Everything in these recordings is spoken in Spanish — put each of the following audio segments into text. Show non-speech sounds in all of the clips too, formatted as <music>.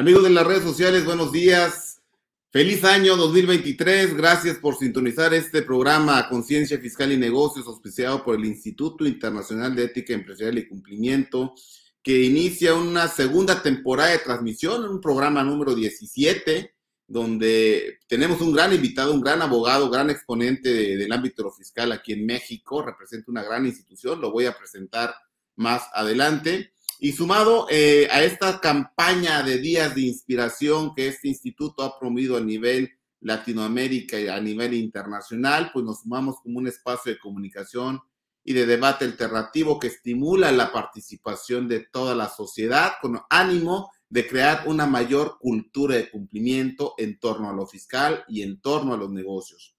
Amigos de las redes sociales, buenos días. Feliz año 2023. Gracias por sintonizar este programa Conciencia Fiscal y Negocios, auspiciado por el Instituto Internacional de Ética Empresarial y Cumplimiento, que inicia una segunda temporada de transmisión, un programa número 17, donde tenemos un gran invitado, un gran abogado, gran exponente del ámbito fiscal aquí en México, representa una gran institución, lo voy a presentar más adelante. Y sumado eh, a esta campaña de días de inspiración que este instituto ha promovido a nivel Latinoamérica y a nivel internacional, pues nos sumamos como un espacio de comunicación y de debate alternativo que estimula la participación de toda la sociedad con ánimo de crear una mayor cultura de cumplimiento en torno a lo fiscal y en torno a los negocios.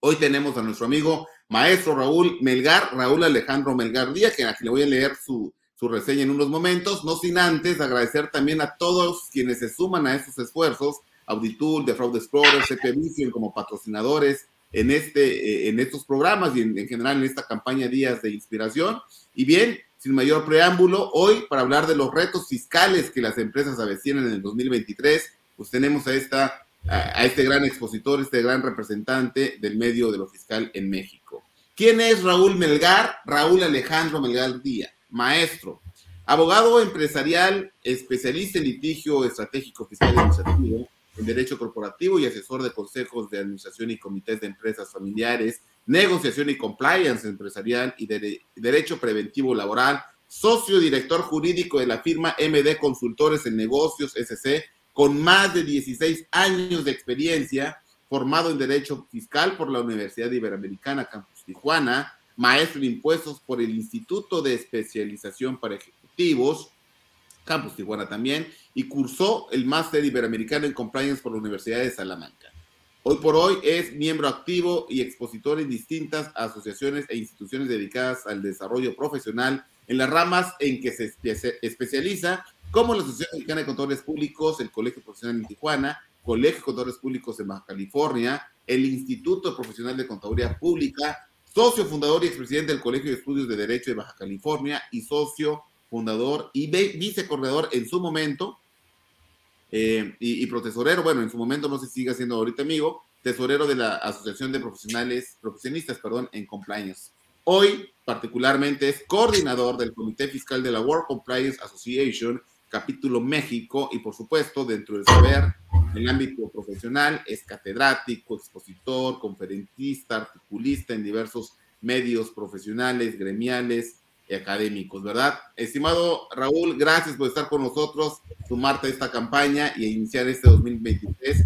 Hoy tenemos a nuestro amigo maestro Raúl Melgar, Raúl Alejandro Melgar Díaz, que le voy a leer su, su reseña en unos momentos, no sin antes agradecer también a todos quienes se suman a estos esfuerzos, Auditul, The Fraud Explorer, CP Vision como patrocinadores en, este, eh, en estos programas y en, en, general en esta campaña Días de Inspiración. Y bien, sin mayor preámbulo, hoy para hablar de los retos fiscales que las empresas avecinan en el 2023, pues tenemos a, esta, a este gran expositor, este gran representante del medio de lo fiscal en México. ¿Quién es Raúl Melgar? Raúl Alejandro Melgar Díaz maestro, abogado empresarial, especialista en litigio estratégico fiscal y administrativo, en derecho corporativo y asesor de consejos de administración y comités de empresas familiares, negociación y compliance empresarial y de, derecho preventivo laboral, socio director jurídico de la firma MD Consultores en Negocios SC, con más de 16 años de experiencia, formado en Derecho Fiscal por la Universidad Iberoamericana Campus Tijuana, maestro en impuestos por el Instituto de Especialización para Ejecutivos, Campus Tijuana también, y cursó el máster iberoamericano en compliance por la Universidad de Salamanca. Hoy por hoy es miembro activo y expositor en distintas asociaciones e instituciones dedicadas al desarrollo profesional en las ramas en que se especializa, como la Asociación Mexicana de Contadores Públicos, el Colegio Profesional en Tijuana, Colegio de Contadores Públicos en Baja California, el Instituto Profesional de Contaduría Pública, socio fundador y expresidente del Colegio de Estudios de Derecho de Baja California y socio fundador y vicecorredor en su momento eh, y, y, bueno, en su momento no si sigue siendo ahorita amigo, tesorero de la Asociación de Profesionales, Profesionistas, perdón, en Compliance. Hoy, particularmente, es coordinador del Comité Fiscal de la World Compliance Association, capítulo México, y por supuesto, dentro del saber, el ámbito profesional, es catedrático, expositor, conferencista, articulista en diversos medios profesionales, gremiales y académicos, ¿verdad? Estimado Raúl, gracias por estar con nosotros, sumarte a esta campaña y iniciar este 2023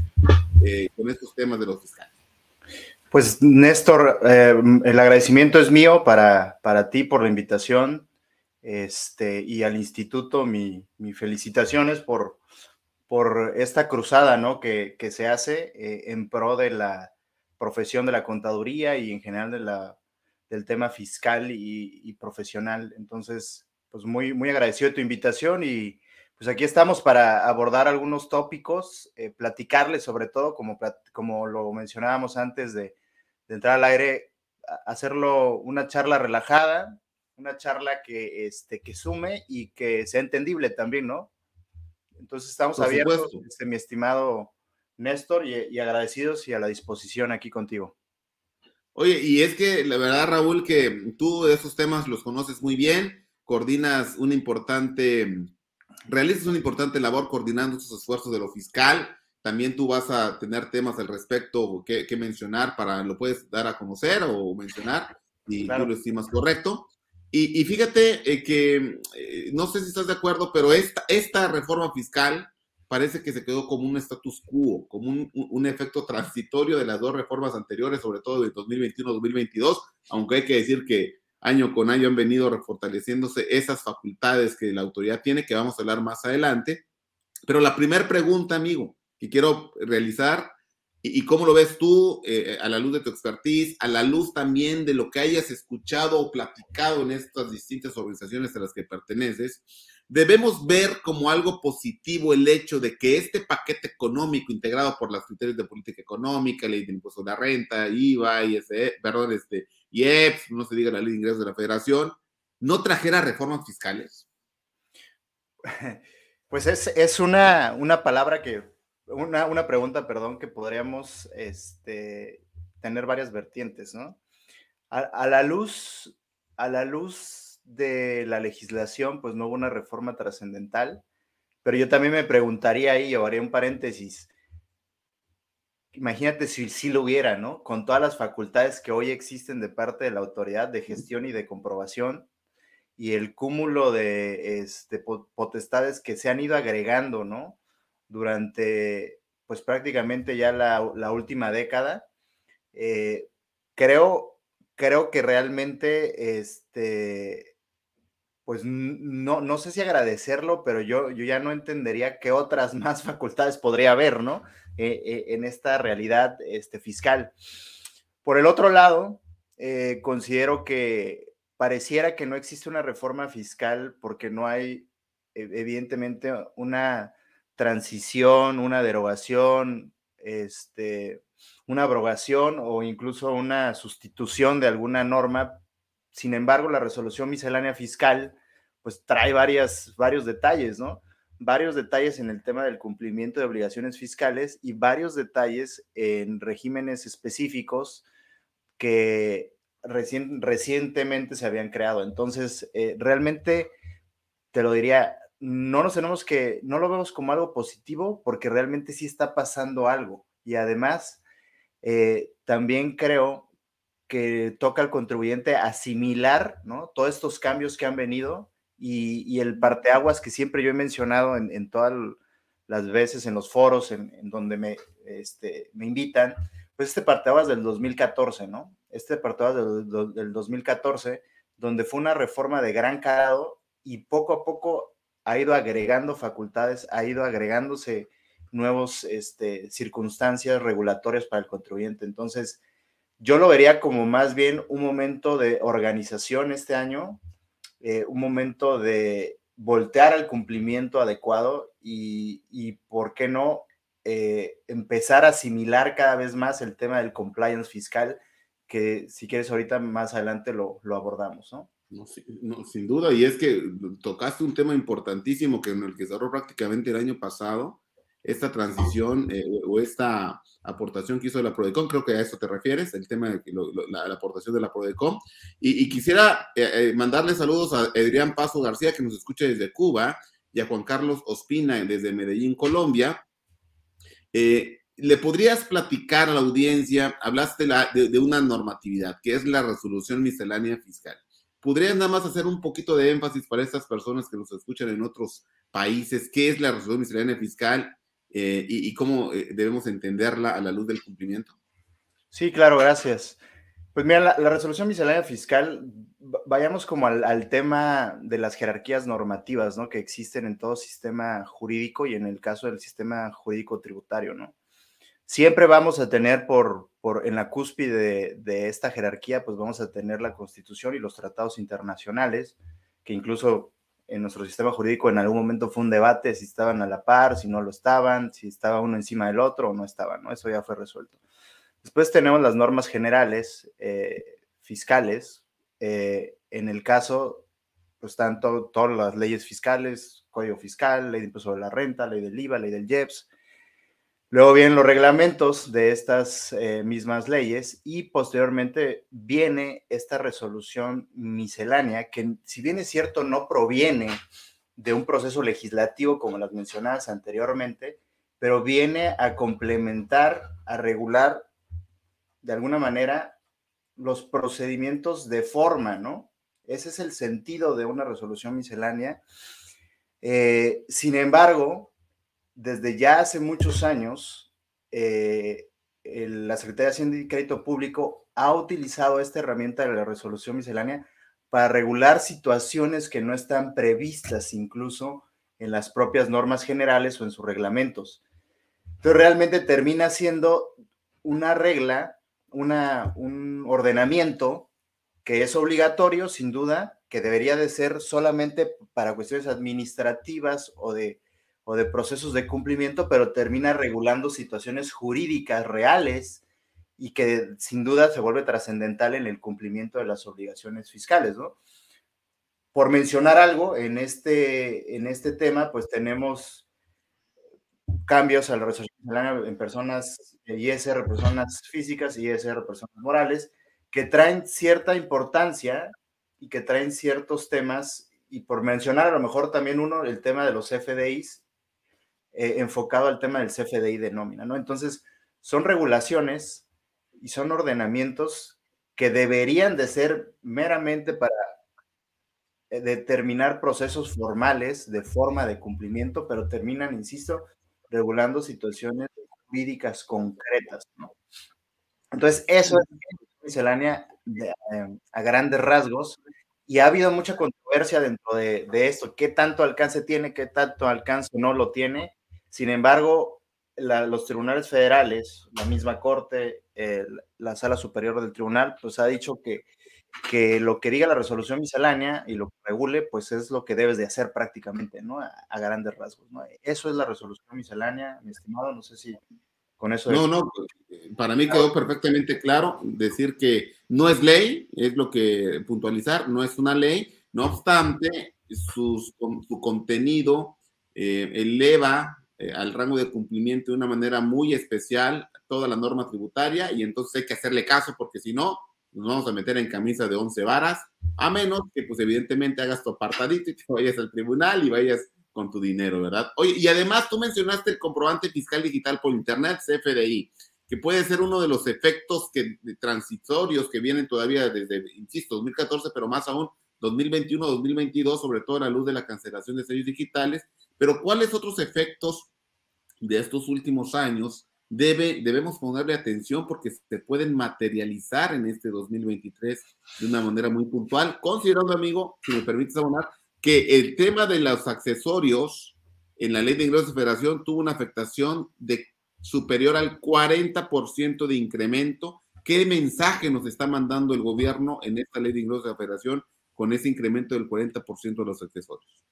eh, con estos temas de los fiscales. Pues Néstor, eh, el agradecimiento es mío para, para ti por la invitación este, y al instituto mi, mi felicitaciones por, por esta cruzada ¿no? que, que se hace eh, en pro de la profesión de la contaduría y en general del tema fiscal y, y, profesional. Entonces, pues muy, muy agradecido de tu invitación y pues aquí estamos para abordar algunos tópicos, eh, platicarles sobre todo, como, como lo mencionábamos antes de, de entrar al aire, hacerlo una charla relajada, una charla que, este, que sume y que sea entendible también, ¿no? Entonces estamos Por abiertos, este, mi estimado Néstor, y, y, agradecidos y a la disposición aquí contigo. Oye, y es que la verdad, Raúl, que tú de esos temas los conoces muy bien, coordinas un importante, realizas una importante labor coordinando estos esfuerzos de lo fiscal. También tú vas a tener temas al respecto que, que mencionar para, lo puedes dar a conocer o mencionar, y claro. tú lo estimas correcto. Y, y fíjate eh, que, eh, no sé si estás de acuerdo, pero esta, esta reforma fiscal parece que se quedó como un status quo, como un, un, efecto transitorio de las dos reformas anteriores, sobre todo de 2021-2022, aunque hay que decir que año con año han venido refortaleciéndose esas facultades que la autoridad tiene, que vamos a hablar más adelante. Pero la primera pregunta, amigo, que quiero realizar ¿Y cómo lo ves tú eh, a la luz de tu expertise, a la luz también de lo que hayas escuchado o platicado en estas distintas organizaciones a las que perteneces? Debemos ver como algo positivo el hecho de que este paquete económico integrado por los criterios de política económica, ley de impuesto de la renta, IVA, ISE, perdón, este, IEPS, no se diga la ley de ingresos de la federación, no trajera reformas fiscales. <laughs> Pues es, una, una, palabra que, una, una, pregunta, perdón, que podríamos este, tener varias vertientes, ¿no? A, la luz, a la luz de la legislación, pues no hubo una reforma trascendental, pero yo también me preguntaría ahí, o haría un paréntesis, imagínate si sí lo hubiera, ¿no? Con todas las facultades que hoy existen de parte de la autoridad de gestión y de comprobación y el cúmulo de este, potestades que se han ido agregando, ¿no? Durante, pues prácticamente ya la, última década, eh, creo, creo que realmente, este, pues no, no sé si agradecerlo, pero yo, yo ya no entendería qué otras <laughs> más facultades podría haber, ¿no? Eh, eh, en esta realidad este, fiscal. Por el otro lado, considero que pareciera que no existe una reforma fiscal porque no hay, e, evidentemente, una transición, una derogación, este, una abrogación o incluso una sustitución de alguna norma. Sin embargo, la resolución miscelánea fiscal pues trae varias, varios detalles, ¿no? varios detalles en el tema del cumplimiento de obligaciones fiscales y varios detalles en regímenes específicos que recientemente se habían creado. Entonces, eh, realmente, te lo diría, no nos tenemos que, no lo vemos como algo positivo porque realmente sí está pasando algo. Y además, eh, también creo que toca al contribuyente asimilar ¿no? todos estos cambios que han venido y, el parteaguas que siempre yo he mencionado en, todas las veces en los foros en, donde me, este, me invitan, pues este parteaguas del 2014, ¿no? Este parteaguas del 2014, donde fue una reforma de gran calado y poco a poco ha ido agregando facultades, ha ido agregándose nuevos este, circunstancias regulatorias para el contribuyente. Entonces, yo lo vería como más bien un momento de organización este año, eh, un momento de voltear al cumplimiento adecuado y, ¿por qué no? Eh, empezar a asimilar cada vez más el tema del compliance fiscal, que si quieres ahorita más adelante lo, abordamos, ¿no? No, sin duda, y es que tocaste un tema importantísimo que en el que se cerró prácticamente el año pasado, esta transición eh, o esta aportación que hizo la Prodecom, creo que a eso te refieres, el tema de la, aportación de la Prodecom. Y, quisiera eh, eh, mandarle saludos a Adrián Paso García, que nos escucha desde Cuba, y a Juan Carlos Ospina desde Medellín, Colombia. ¿Le podrías platicar a la audiencia, hablaste de, una normatividad, que es la resolución miscelánea fiscal? ¿Podrías nada más hacer un poquito de énfasis para estas personas que nos escuchan en otros países? ¿Qué es la resolución miscelánea fiscal? Eh, y, cómo eh, debemos entenderla a la luz del cumplimiento. Sí, claro, gracias. Pues mira, la, resolución miscelánea fiscal, vayamos como al, tema de las jerarquías normativas, ¿no? Que existen en todo sistema jurídico y en el caso del sistema jurídico tributario, ¿no? Siempre vamos a tener por, por en la cúspide de, esta jerarquía, pues vamos a tener la Constitución y los tratados internacionales, que incluso en nuestro sistema jurídico en algún momento fue un debate si estaban a la par, si no lo estaban, si estaba uno encima del otro o no estaban, ¿no? Eso ya fue resuelto. Después tenemos las normas generales eh, fiscales. Eh, en el caso, pues están todas las leyes fiscales, código fiscal, ley de impuesto de la renta, ley del IVA, ley del IEPS, Luego vienen los reglamentos de estas eh, mismas leyes y posteriormente viene esta resolución miscelánea que si bien es cierto no proviene de un proceso legislativo como las mencionadas anteriormente, pero viene a complementar, a regular de alguna manera los procedimientos de forma, ¿no? Ese es el sentido de una resolución miscelánea. Eh, sin embargo, desde ya hace muchos años, eh, la Secretaría de Hacienda y Crédito Público ha utilizado esta herramienta de la resolución miscelánea para regular situaciones que no están previstas incluso en las propias normas generales o en sus reglamentos. Pero realmente termina siendo una regla, una, un ordenamiento que es obligatorio, sin duda, que debería de ser solamente para cuestiones administrativas o de o de procesos de cumplimiento, pero termina regulando situaciones jurídicas reales y que sin duda se vuelve trascendental en el cumplimiento de las obligaciones fiscales, ¿no? por mencionar algo en este, en este tema, pues tenemos cambios a la resolución en personas ISR, personas físicas y ISR, personas morales, que traen cierta importancia y que traen ciertos temas, y por mencionar a lo mejor también uno, el tema de los FDIs, eh, enfocado al tema del CFDI de nómina, ¿no? Entonces, son regulaciones y son ordenamientos que deberían de ser meramente para eh, determinar procesos formales de forma de cumplimiento, pero terminan, insisto, regulando situaciones jurídicas concretas, ¿no? Entonces, eso es miscelánea eh, a grandes rasgos y ha habido mucha controversia dentro de, esto, qué tanto alcance tiene, qué tanto alcance no lo tiene. Sin embargo, los tribunales federales, la misma corte, la sala superior del tribunal, pues ha dicho que, que lo que diga la resolución miscelánea y lo que regule, pues es lo que debes de hacer prácticamente, ¿no? A, a grandes rasgos, ¿no? Eso es la resolución miscelánea, mi estimado, no sé si eso no, no, para mí quedó perfectamente claro decir que no es ley, es lo que puntualizar, no es una ley, no obstante, su contenido eh, eleva eh, al rango de cumplimiento de una manera muy especial toda la norma tributaria y entonces hay que hacerle caso porque si no, nos vamos a meter en camisa de once varas, a menos que pues evidentemente hagas tu apartadito y te vayas al tribunal y vayas con tu dinero, ¿verdad? Oye, y además tú mencionaste el comprobante fiscal digital por Internet, CFDI, que puede ser uno de los efectos que, transitorios que vienen todavía desde, insisto, 2014, pero más aún 2021, 2022, sobre todo a la luz de la cancelación de sellos digitales. Pero ¿cuáles otros efectos de estos últimos años debe, debemos ponerle atención porque se pueden materializar en este 2023 de una manera muy puntual, considerando, amigo, si me permites abonar, que el tema de los accesorios en la ley de ingresos de federación tuvo una afectación de superior al 40% de incremento. ¿Qué mensaje nos está mandando el gobierno en esta ley de ingresos de federación con ese incremento del 40% de los accesorios?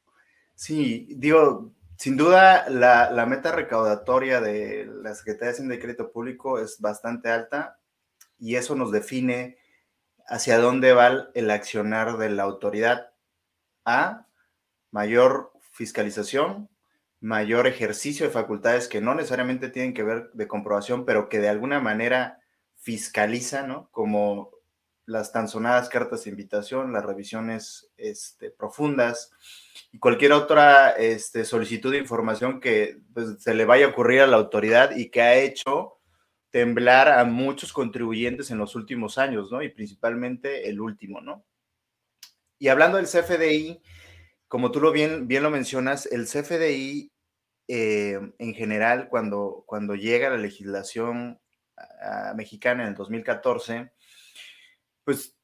Sí, digo, sin duda la, la, meta recaudatoria de la Secretaría de Hacienda y Crédito Público es bastante alta y eso nos define hacia dónde va el accionar de la autoridad a mayor fiscalización, mayor ejercicio de facultades que no necesariamente tienen que ver de comprobación, pero que de alguna manera fiscaliza, ¿no? Como las tan sonadas cartas de invitación, las revisiones este, profundas y cualquier otra este, solicitud de información que pues, se le vaya a ocurrir a la autoridad y que ha hecho temblar a muchos contribuyentes en los últimos años, ¿no? Y principalmente el último, ¿no? Y hablando del CFDI, como tú lo bien, bien lo mencionas, el CFDI eh, en general, cuando, cuando llega la legislación mexicana en el 2014, pues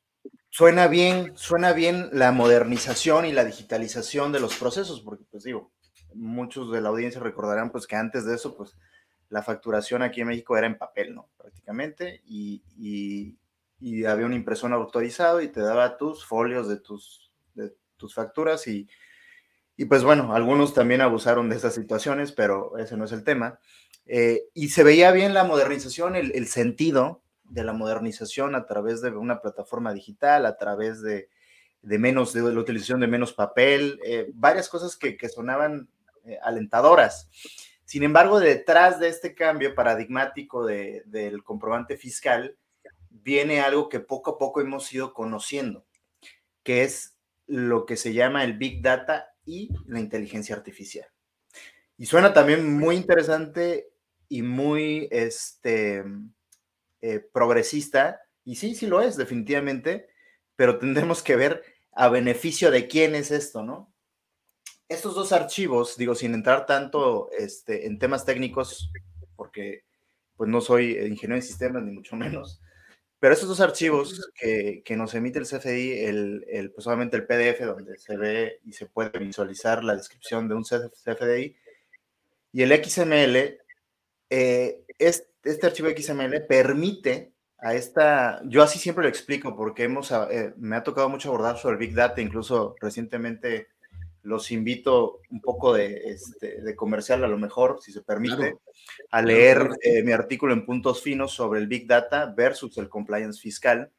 suena bien, suena bien la modernización y la digitalización de los procesos, porque pues digo, muchos de la audiencia recordarán pues que antes de eso, pues la facturación aquí en México era en papel, ¿no? Prácticamente, y, y había un impresor autorizado y te daba tus folios de tus, de tus facturas y, y pues bueno, algunos también abusaron de esas situaciones, pero ese no es el tema. Eh, y se veía bien la modernización, el, el, sentido de la modernización a través de una plataforma digital, a través de, de menos, de la utilización de menos papel, eh, varias cosas que, sonaban eh, alentadoras. Sin embargo, detrás de este cambio paradigmático de, del comprobante fiscal, viene algo que poco a poco hemos ido conociendo, que es lo que se llama el Big Data y la inteligencia artificial. Y suena también muy interesante y muy este, eh, progresista, y sí, sí lo es, definitivamente, pero tendremos que ver a beneficio de quién es esto, ¿no? Estos dos archivos, digo, sin entrar tanto este, en temas técnicos, porque pues no soy ingeniero en sistemas, ni mucho menos, pero esos dos archivos que, que nos emite el CFDI, el, el, pues obviamente el PDF donde se ve y se puede visualizar la descripción de un CFDI, y el XML, eh, este, este, archivo XML permite a esta, yo así siempre lo explico porque hemos, eh, me ha tocado mucho abordar sobre el Big Data, incluso recientemente los invito un poco de, este, de comercial a lo mejor, si se permite, a leer eh, mi artículo en puntos finos sobre el Big Data versus el compliance fiscal.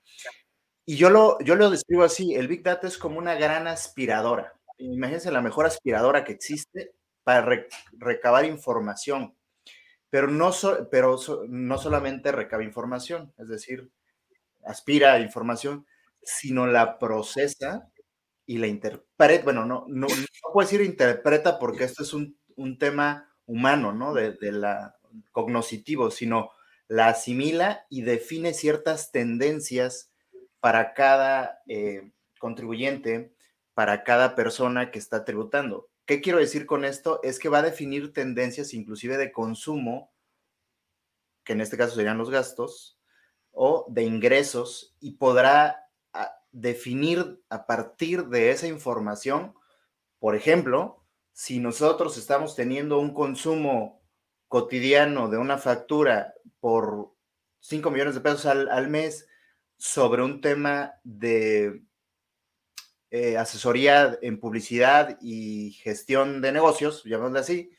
Y yo lo, yo lo describo así, el Big Data es como una gran aspiradora. Imagínense la mejor aspiradora que existe para recabar información, pero no, pero no solamente recaba información, es decir, aspira información, sino la procesa y la interpreta. Bueno, no, no, no puedo decir interpreta porque esto es un, un tema humano, ¿no? De, de, la cognoscitivo, sino la asimila y define ciertas tendencias para cada eh, contribuyente, para cada persona que está tributando. ¿Qué quiero decir con esto? Es que va a definir tendencias inclusive de consumo, que en este caso serían los gastos, o de ingresos, y podrá ah, definir a partir de esa información, por ejemplo, si nosotros estamos teniendo un consumo cotidiano de una factura por 5 millones de pesos al, mes sobre un tema de eh, asesoría en publicidad y gestión de negocios, llamémosle así,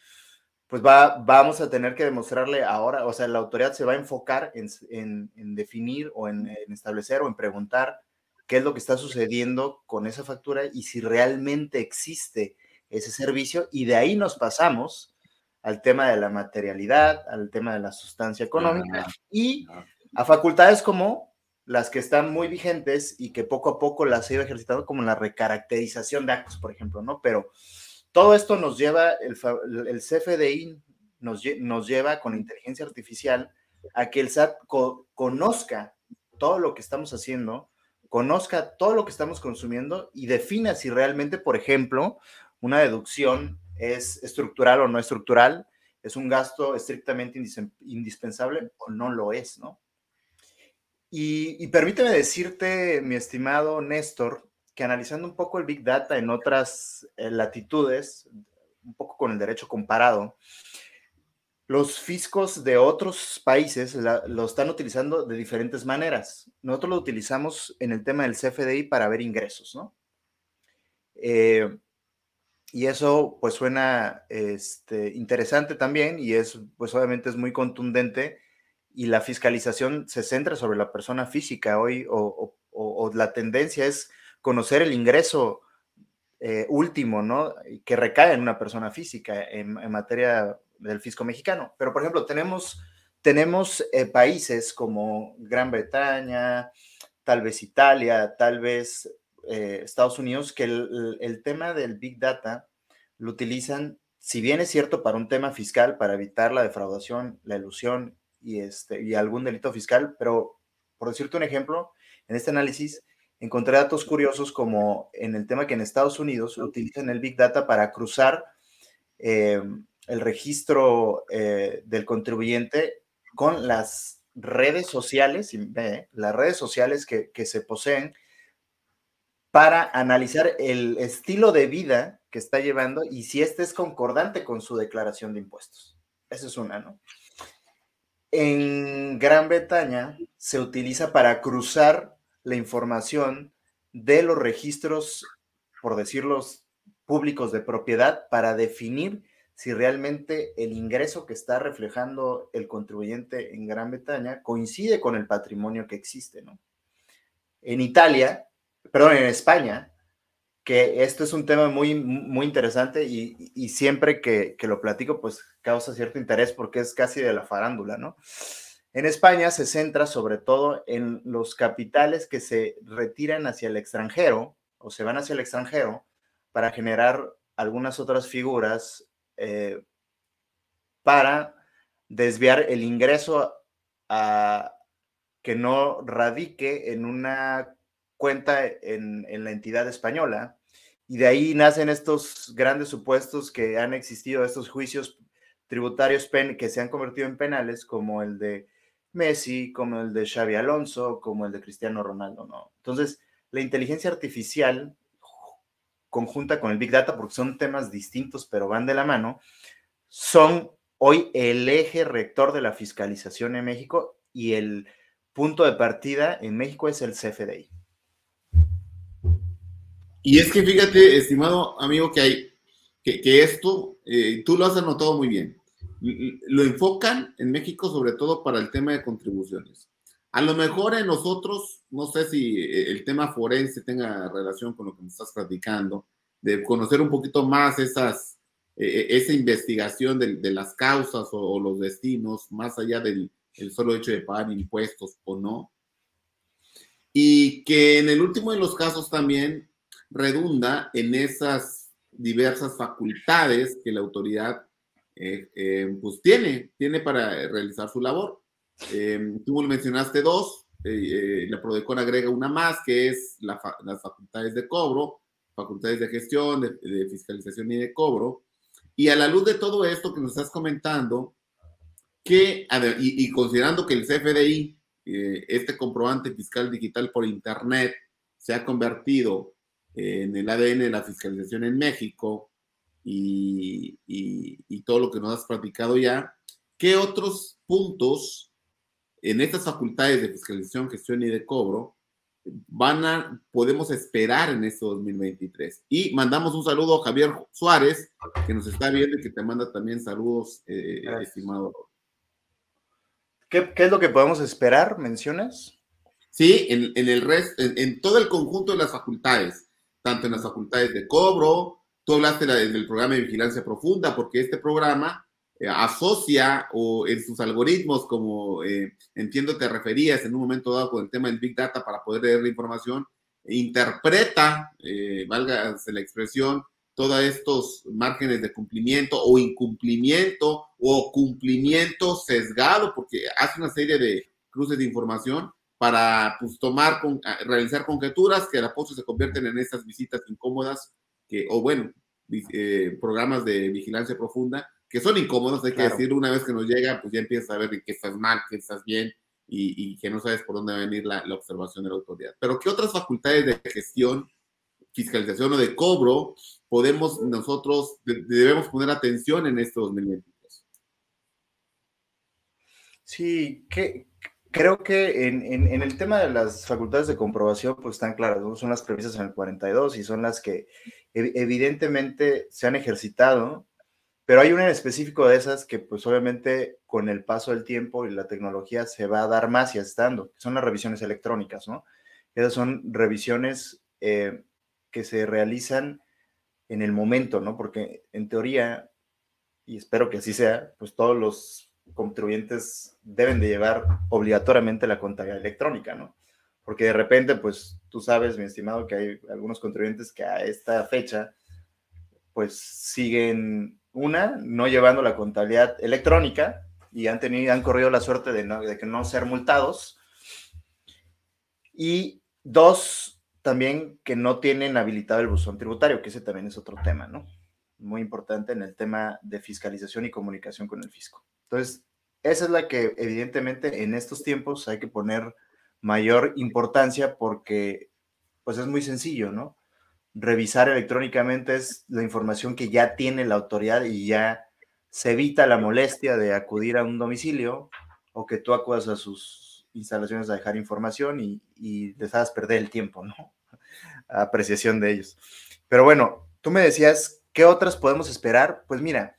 pues va, vamos a tener que demostrarle ahora, o sea, la autoridad se va a enfocar en, definir o en, en, establecer o en preguntar qué es lo que está sucediendo con esa factura y si realmente existe ese servicio y de ahí nos pasamos al tema de la materialidad, al tema de la sustancia económica y a facultades como las que están muy vigentes y que poco a poco las he ido ejercitando, como la recaracterización de actos, por ejemplo, ¿no? Pero todo esto nos lleva, el, el CFDI nos, nos, lleva con inteligencia artificial a que el SAT conozca todo lo que estamos haciendo, conozca todo lo que estamos consumiendo y defina si realmente, por ejemplo, una deducción es estructural o no estructural, es un gasto estrictamente indispensable o no lo es, ¿no? Y, permíteme decirte, mi estimado Néstor, que analizando un poco el Big Data en otras eh, latitudes, un poco con el derecho comparado, los fiscos de otros países lo están utilizando de diferentes maneras. Nosotros lo utilizamos en el tema del CFDI para ver ingresos, ¿no? Eh, y eso pues suena este, interesante también y es pues obviamente es muy contundente y la fiscalización se centra sobre la persona física hoy o, la tendencia es conocer el ingreso eh, último, ¿no? Que recae en una persona física en, materia del fisco mexicano. Pero por ejemplo tenemos, tenemos eh, países como Gran Bretaña, tal vez Italia, tal vez eh, Estados Unidos que el, tema del Big Data lo utilizan, si bien es cierto, para un tema fiscal, para evitar la defraudación, la ilusión y, este, y algún delito fiscal, pero por decirte un ejemplo, en este análisis encontré datos curiosos como en el tema que en Estados Unidos utilizan el Big Data para cruzar eh, el registro eh, del contribuyente con las redes sociales, las redes sociales que, que se poseen para analizar el estilo de vida que está llevando y si este es concordante con su declaración de impuestos. Esa es una, ¿no? En Gran Bretaña se utiliza para cruzar la información de los registros, por decirlo, públicos de propiedad para definir si realmente el ingreso que está reflejando el contribuyente en Gran Bretaña coincide con el patrimonio que existe. En Italia perdón, en España, que esto es un tema muy, muy interesante y, siempre que, lo platico, pues causa cierto interés porque es casi de la farándula, ¿no? En España se centra sobre todo en los capitales que se retiran hacia el extranjero o se van hacia el extranjero para generar algunas otras figuras eh, para desviar el ingreso a, que no radique en una cuenta en, la entidad española. Y de ahí nacen estos grandes supuestos que han existido, estos juicios tributarios que se han convertido en penales, como el de Messi, como el de Xavi Alonso, como el de Cristiano Ronaldo, ¿no? Entonces, la inteligencia artificial conjunta con el Big Data, porque son temas distintos, pero van de la mano, son hoy el eje rector de la fiscalización en México y el punto de partida en México es el CFDI. Y es que fíjate, estimado amigo, que hay que, esto, eh, tú lo has anotado muy bien. Lo enfocan en México sobre todo para el tema de contribuciones. A lo mejor en nosotros, no sé si eh, el tema forense tenga relación con lo que me estás platicando, de conocer un poquito más esas, eh, esa investigación de, las causas o, los destinos, más allá del solo hecho de pagar impuestos o no. Y que en el último de los casos también redunda en esas diversas facultades que la autoridad eh, pues tiene, tiene para realizar su labor. Eh, tú mencionaste dos, eh, la Prodecon agrega una más, que es las facultades de cobro, facultades de gestión, de, fiscalización y de cobro. Y a la luz de todo esto que nos estás comentando, que, y, y considerando que el CFDI, este comprobante fiscal digital por Internet, se ha convertido en el ADN de la fiscalización en México y, y, y todo lo que nos has platicado ya, ¿qué otros puntos en estas facultades de fiscalización, gestión y de cobro, van a, podemos esperar en este 2023. Y mandamos un saludo a Javier Suárez, que nos está viendo y que te manda también saludos, eh, estimado. ¿Qué, ¿Qué, es lo que podemos esperar? ¿Mencionas? Sí, en, en el resto, en, todo el conjunto de las facultades, tanto en las facultades de cobro, tú hablaste del programa de vigilancia profunda, porque este programa eh, asocia o en sus algoritmos, como eh, entiendo te referías en un momento dado con el tema del Big Data para poder leer la información, interpreta, eh, valga la expresión, todos estos márgenes de cumplimiento o incumplimiento o cumplimiento sesgado, porque hace una serie de cruces de información para pues, tomar, con, realizar conjeturas que a la postre se convierten en estas visitas incómodas, que, o bueno, programas de vigilancia profunda que son incómodos, hay que decir, una vez que nos llega, pues ya empiezas a ver que estás mal, que estás bien y, que no sabes por dónde va a venir la, observación de la autoridad. Pero ¿qué otras facultades de gestión, fiscalización o de cobro podemos nosotros, debemos poner atención en este 2023? Sí, que, creo que en, el tema de las facultades de comprobación, pues están claras, son las premisas en el 42 y son las que evidentemente se han ejercitado pero hay una en específico de esas que pues obviamente con el paso del tiempo y la tecnología se va a dar más y estando, que son las revisiones electrónicas, ¿no? Esas son revisiones eh, que se realizan en el momento, ¿no? Porque en teoría, y espero que así sea, pues todos los contribuyentes deben de llevar obligatoriamente la contabilidad electrónica, ¿no? Porque de repente, pues tú sabes, mi estimado, que hay algunos contribuyentes que a esta fecha, pues siguen una, no llevando la contabilidad electrónica y han, tenido, han corrido la suerte de, no, de que no ser multados. Y dos, también que no tienen habilitado el buzón tributario, que ese también es otro tema, ¿no? Muy importante en el tema de fiscalización y comunicación con el fisco. Entonces, esa es la que evidentemente en estos tiempos hay que poner mayor importancia porque pues es muy sencillo, ¿no? revisar electrónicamente es la información que ya tiene la autoridad y ya se evita la molestia de acudir a un domicilio o que tú acudas a sus instalaciones a dejar información y, y les hagas perder el tiempo, ¿no? apreciación de ellos. Pero bueno, tú me decías, ¿qué otras podemos esperar? Pues mira,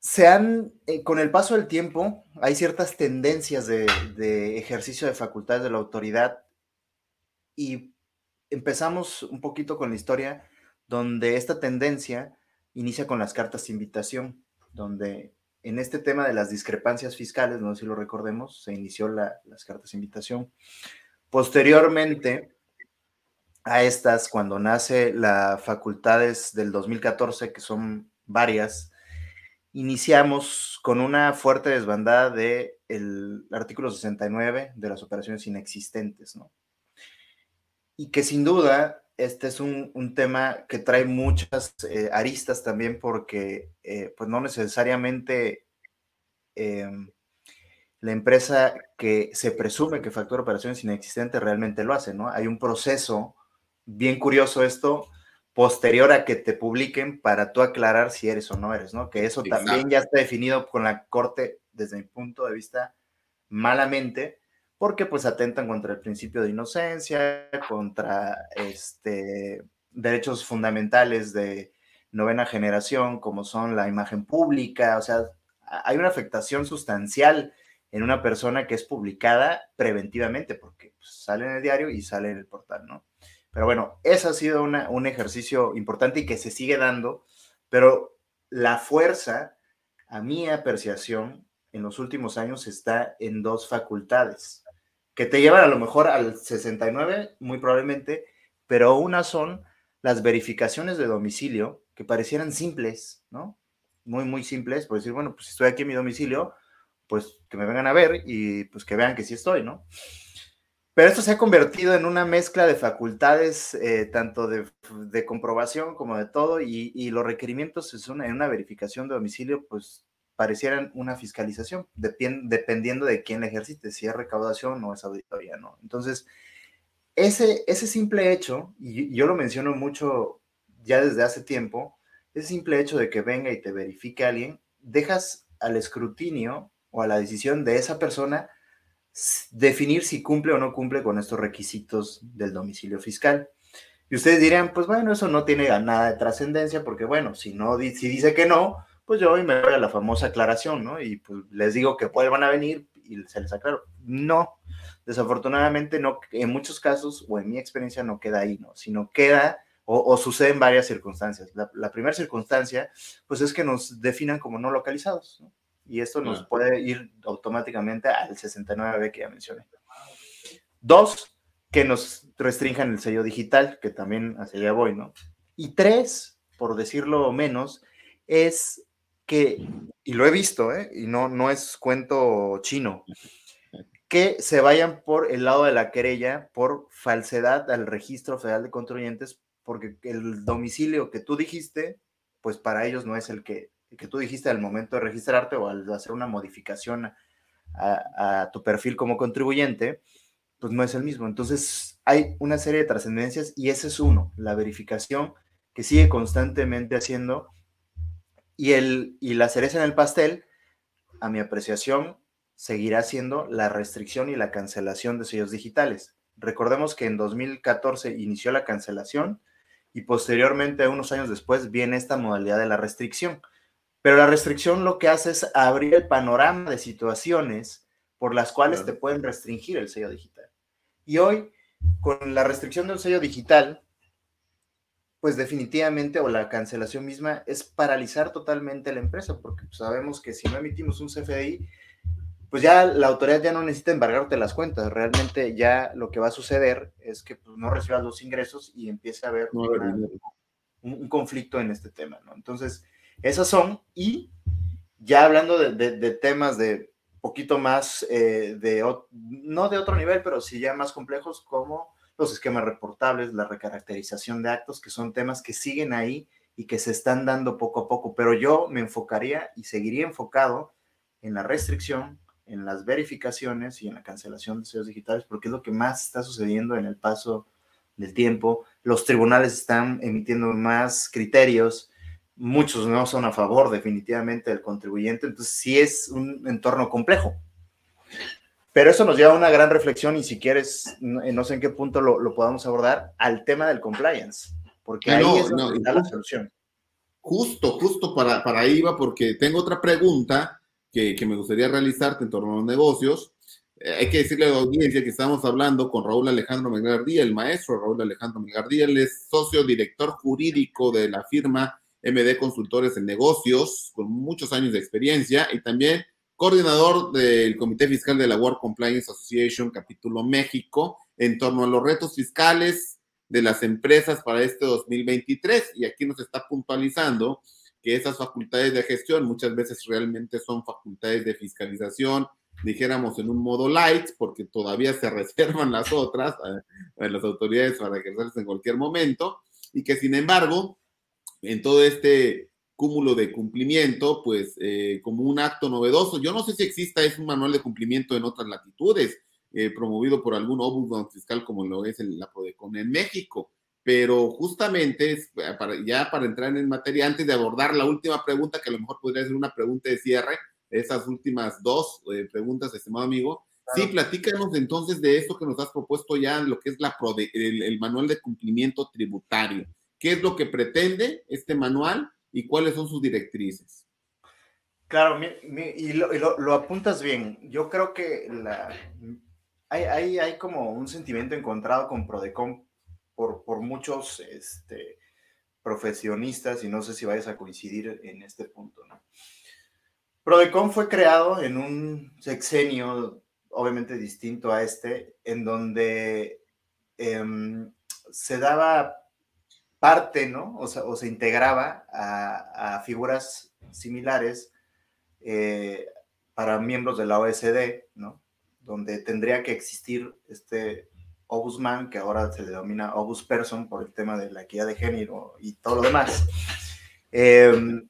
se han, eh, con el paso del tiempo, hay ciertas tendencias de, de ejercicio de facultades de la autoridad y empezamos un poquito con la historia donde esta tendencia inicia con las cartas de invitación, donde en este tema de las discrepancias fiscales, no sé si lo recordemos, se inició las cartas de invitación. Posteriormente a estas, cuando nace la facultades del 2014, que son varias, iniciamos con una fuerte desbandada del el artículo 69 de las operaciones inexistentes, ¿no? y que sin duda este es un, tema que trae muchas eh, aristas también porque eh, pues no necesariamente em, la empresa que se presume que factura operaciones inexistentes realmente lo hace, ¿no? Hay un proceso bien curioso esto posterior a que te publiquen para tú aclarar si eres o no eres, ¿no? Que eso también ya está definido con la corte desde mi punto de vista malamente, porque pues atentan contra el principio de inocencia, contra este, derechos fundamentales de novena generación, como son la imagen pública, o sea, hay una afectación sustancial en una persona que es publicada preventivamente, porque pues, sale en el diario y sale en el portal, ¿no? Pero bueno, eso ha sido un ejercicio importante y que se sigue dando, pero la fuerza, a mi apreciación, en los últimos años está en dos facultades, que te llevan a lo mejor al 69, muy probablemente, pero una son las verificaciones de domicilio, que parecieran simples, ¿no? Muy, muy simples, por decir, bueno, pues si estoy aquí en mi domicilio, pues que me vengan a ver y pues que vean que sí estoy, ¿no? Pero esto se ha convertido en una mezcla de facultades, eh, tanto de, comprobación como de todo, y, los requerimientos en una verificación de domicilio, pues parecieran una fiscalización, dependiendo de quién la ejercite, si es recaudación o es auditoría, ¿no? Entonces, ese, ese simple hecho, y yo lo menciono mucho ya desde hace tiempo, ese simple hecho de que venga y te verifique alguien, dejas al escrutinio o a la decisión de esa persona definir si cumple o no cumple con estos requisitos del domicilio fiscal. Y ustedes dirían, pues bueno, eso no tiene nada de trascendencia, porque bueno, si no, si dice que no, pues yo hoy me voy a la famosa aclaración, ¿no? Y pues les digo que vuelvan a venir y se les aclaro. No, desafortunadamente no, en muchos casos, o en mi experiencia, no queda ahí, ¿no? Sino queda o, sucede en varias circunstancias. La, la, primera circunstancia, pues es que nos definan como no localizados, ¿no? Y esto nos puede ir automáticamente al 69B que ya mencioné. Dos, que nos restrinjan el sello digital, que también hacia allá voy, ¿no? Y tres, por decirlo menos, es que, y lo he visto, ¿eh? y no, no es cuento chino, que se vayan por el lado de la querella por falsedad al registro federal de contribuyentes, porque el domicilio que tú dijiste, pues para ellos no es el que que tú dijiste al momento de registrarte o al hacer una modificación a, tu perfil como contribuyente, pues no es el mismo. Entonces hay una serie de trascendencias y ese es uno, la verificación que sigue constantemente haciendo y, el, y la cereza en el pastel, a mi apreciación, seguirá siendo la restricción y la cancelación de sellos digitales. Recordemos que en 2014 inició la cancelación y posteriormente, unos años después, viene esta modalidad de la restricción. Pero la restricción lo que hace es abrir el panorama de situaciones por las cuales te pueden restringir el sello digital. Y hoy, con la restricción del sello digital, pues definitivamente, o la cancelación misma, es paralizar totalmente la empresa, porque sabemos que si no emitimos un CFDI, pues ya la autoridad ya no necesita embargarte las cuentas. Realmente ya lo que va a suceder es que pues, no recibas los ingresos y empiece a haber un, un, conflicto en este tema, ¿no? Entonces, esas son, y ya hablando de, temas de poquito más, eh, de, no de otro nivel, pero sí ya más complejos como los esquemas reportables, la recaracterización de actos, que son temas que siguen ahí y que se están dando poco a poco, pero yo me enfocaría y seguiría enfocado en la restricción, en las verificaciones y en la cancelación de sellos digitales, porque es lo que más está sucediendo en el paso del tiempo. Los tribunales están emitiendo más criterios, muchos no son a favor definitivamente del contribuyente, entonces sí es un entorno complejo. Pero eso nos lleva a una gran reflexión y si quieres, no, sé en qué punto lo, podamos abordar, al tema del compliance, porque ahí es donde está la solución. Justo, justo para, para ahí va, porque tengo otra pregunta que, que me gustaría realizarte en torno a los negocios. Eh, hay que decirle a la audiencia que estamos hablando con Raúl Alejandro Melgardía, el maestro Raúl Alejandro Melgardía, él es socio director jurídico de la firma MD Consultores en Negocios, con muchos años de experiencia, y también coordinador del Comité Fiscal de la World Compliance Association, capítulo México, en torno a los retos fiscales de las empresas para este 2023. Y aquí nos está puntualizando que esas facultades de gestión muchas veces realmente son facultades de fiscalización, dijéramos en un modo light, porque todavía se <laughs> reservan las otras a, las autoridades para ejercerse en cualquier momento, y que sin embargo en todo este cúmulo de cumplimiento, pues eh, como un acto novedoso. Yo no sé si exista es un manual de cumplimiento en otras latitudes, eh, promovido por algún ombudsman fiscal como lo es el, la PRODECON en México, pero justamente es eh, para, ya para entrar en materia, antes de abordar la última pregunta, que a lo mejor podría ser una pregunta de cierre, esas últimas dos preguntas, estimado amigo, Sí, platícanos entonces de esto que nos has propuesto ya, lo que es la el, manual de cumplimiento tributario qué es lo que pretende este manual y cuáles son sus directrices. Claro, y, lo, apuntas bien. Yo creo que hay, como un sentimiento encontrado con Prodecom por, por muchos este, profesionistas y no sé si vayas a coincidir en este punto. ¿no? Prodecom fue creado en un sexenio obviamente distinto a este, en donde em, se daba parte, ¿no? O, se integraba a, a figuras similares eh, para miembros de la OSD, ¿no? Donde tendría que existir este Obusman, que ahora se denomina Obus Person por el tema de la equidad de género y todo lo demás. Em,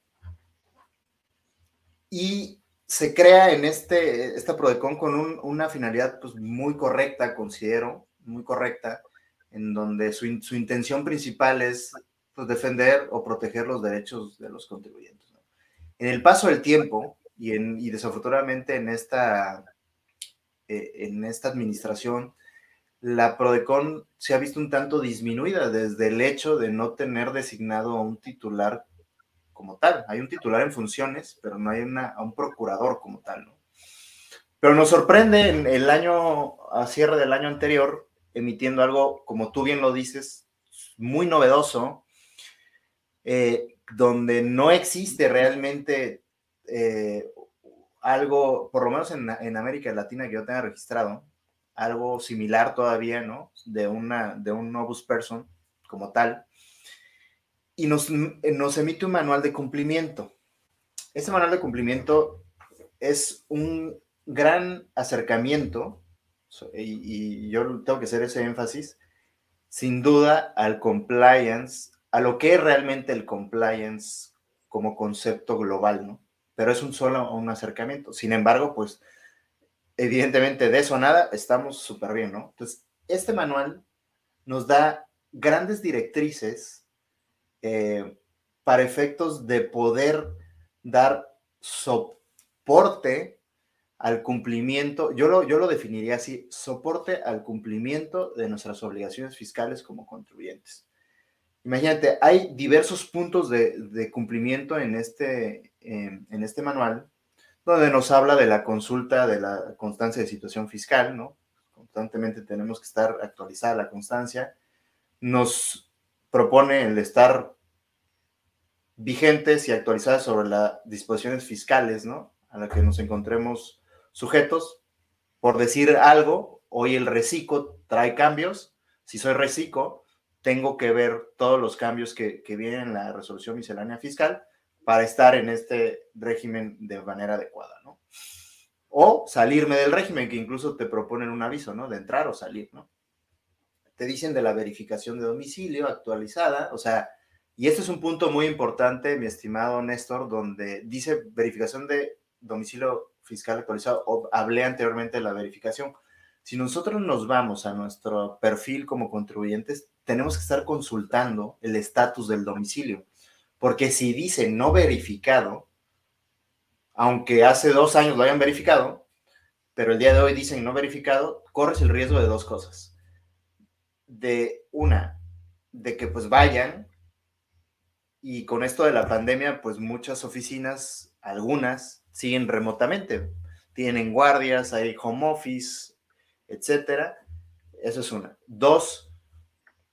y se crea en este, esta Prodecon con una finalidad pues, muy correcta, considero, muy correcta, en donde su, intención principal es pues, defender o proteger los derechos de los contribuyentes. En el paso del tiempo, y, desafortunadamente en esta, eh, en esta administración, la Prodecon se ha visto un tanto disminuida desde el hecho de no tener designado a un titular como tal. Hay un titular en funciones, pero no hay una, a un procurador como tal. ¿no? Pero nos sorprende en el año, a cierre del año anterior, emitiendo algo, como tú bien lo dices, muy novedoso, eh, donde no existe realmente eh, algo, por lo menos en, América Latina que yo tenga registrado, algo similar todavía, ¿no? De, una, de un Novus Person como tal, y nos, nos emite un manual de cumplimiento. Este manual de cumplimiento es un gran acercamiento, y, yo tengo que hacer ese énfasis, sin duda al compliance, a lo que es realmente el compliance como concepto global, ¿no? pero es un solo un acercamiento. Sin embargo, pues evidentemente de eso nada, estamos súper bien, ¿no? Entonces, este manual nos da grandes directrices eh, para efectos de poder dar soporte al cumplimiento, yo lo, yo lo definiría así, soporte al cumplimiento de nuestras obligaciones fiscales como contribuyentes. Imagínate, hay diversos puntos de, cumplimiento en este, en este manual, donde nos habla de la consulta de la constancia de situación fiscal, ¿no? Constantemente tenemos que estar actualizada la constancia. Nos propone el estar vigentes y actualizadas sobre las disposiciones fiscales, ¿no? A la que nos encontremos sujetos. Por decir algo, hoy el reciclo trae cambios. Si soy reciclo, tengo que ver todos los cambios que, vienen en la resolución miscelánea fiscal para estar en este régimen de manera adecuada, ¿no? O salirme del régimen, que incluso te proponen un aviso, ¿no? De entrar o salir, ¿no? Te dicen de la verificación de domicilio actualizada, o sea, y este es un punto muy importante, mi estimado Néstor, donde dice verificación de domicilio fiscal actualizado, hablé anteriormente de la verificación. Si nosotros nos vamos a nuestro perfil como contribuyentes, tenemos que estar consultando el estatus del domicilio, porque si dice no verificado, aunque hace dos años lo hayan verificado, pero el día de hoy dicen no verificado, corres el riesgo de dos cosas. De una, de que pues vayan y con esto de la pandemia, pues muchas oficinas, algunas, siguen remotamente. Tienen guardias, hay home office, etcétera. Eso es una. Dos,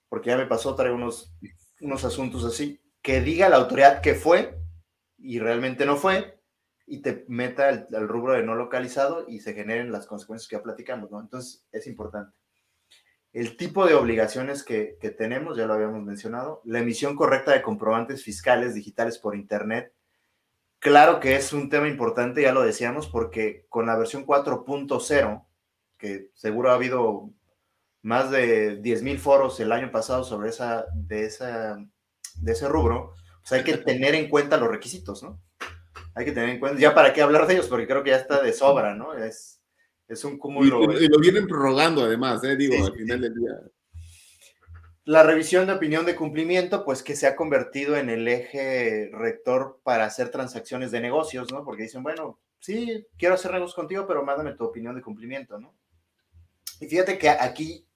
porque ya me pasó, trae unos, unos asuntos así, que diga la autoridad que fue y realmente no fue, y te meta al, rubro de no localizado y se generen las consecuencias que ya platicamos, ¿no? Entonces, es importante. El tipo de obligaciones que, que tenemos, ya lo habíamos mencionado, la emisión correcta de comprobantes fiscales digitales por Internet, claro que es un tema importante, ya lo decíamos, porque con la versión 4.0, que seguro ha habido más de 10.000 foros el año pasado sobre esa, de, esa, de ese rubro, pues hay que tener en cuenta los requisitos, ¿no? Hay que tener en cuenta, ya para qué hablar de ellos, porque creo que ya está de sobra, ¿no? Es, es un cúmulo. Y, lo vienen prorrogando además, ¿eh? digo, al final del día. La revisión de opinión de cumplimiento, pues que se ha convertido en el eje rector para hacer transacciones de negocios, ¿no? Porque dicen, bueno, sí, quiero hacer negocios contigo, pero mándame tu opinión de cumplimiento, ¿no? Y fíjate que aquí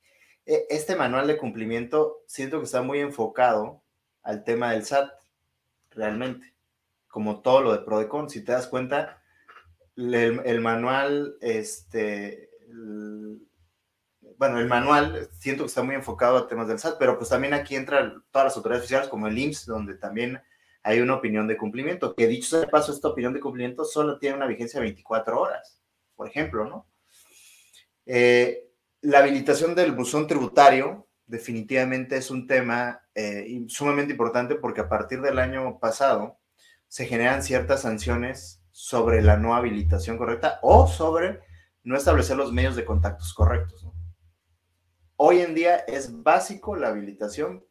e, este manual de cumplimiento siento que está muy enfocado al tema del SAT, realmente. como todo lo de Prodecon, si te das cuenta, el, manual, este, bueno, el manual siento que está muy enfocado a temas del SAT, pero pues también aquí entran todas las autoridades oficiales como el IMSS, donde también hay una opinión de cumplimiento, que dicho sea de paso, esta opinión de cumplimiento solo tiene una vigencia de 24 horas, por ejemplo, ¿no? Eh, la habilitación del buzón tributario definitivamente es un tema eh, sumamente importante porque a partir del año pasado se generan ciertas sanciones sobre la no habilitación correcta o sobre no establecer los medios de contactos correctos. Hoy en día es básico la habilitación,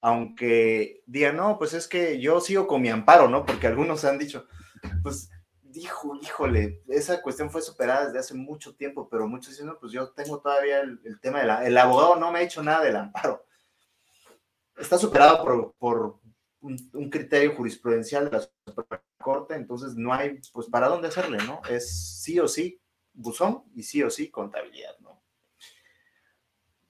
aunque digan, no, pues es que yo sigo con mi amparo, ¿no? Porque algunos han dicho, pues dijo, híjole, esa cuestión fue superada desde hace mucho tiempo, pero muchos dicen, no, pues yo tengo todavía el, tema del el abogado no me ha hecho nada del amparo. Está superado por, por un, criterio jurisprudencial de la Suprema Corte, entonces no hay, pues, para dónde hacerle, ¿no? Es sí o sí buzón y sí o sí contabilidad, ¿no?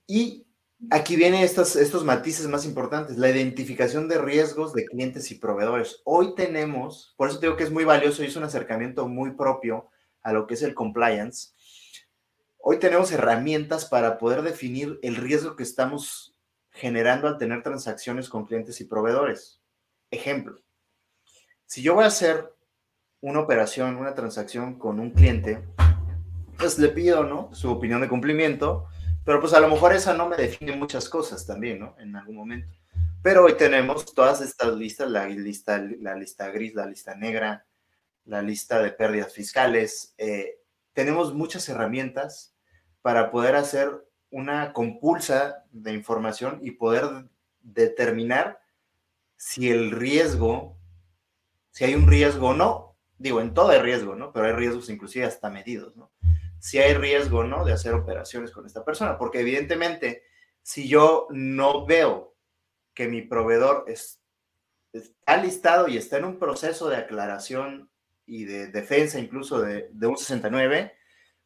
Y Aquí vienen estos, estos matices más importantes, la identificación de riesgos de clientes y proveedores. Hoy tenemos, por eso digo que es muy valioso y es un acercamiento muy propio a lo que es el compliance. Hoy tenemos herramientas para poder definir el riesgo que estamos generando al tener transacciones con clientes y proveedores. Ejemplo, si yo voy a hacer una operación, una transacción con un cliente, pues le pido, ¿no? Su opinión de cumplimiento pero pues a lo mejor esa no me define muchas cosas también, ¿no? En algún momento. Pero hoy tenemos todas estas listas, la lista, la lista gris, la lista negra, la lista de pérdidas fiscales. Eh, tenemos muchas herramientas para poder hacer una compulsa de información y poder determinar si el riesgo, si hay un riesgo o no. Digo, en todo hay riesgo, ¿no? Pero hay riesgos inclusive hasta medidos, ¿no? Si hay riesgo, ¿no? De hacer operaciones con esta persona, porque evidentemente, si yo no veo que mi proveedor está listado y está en un proceso de aclaración y de defensa incluso de, un 69,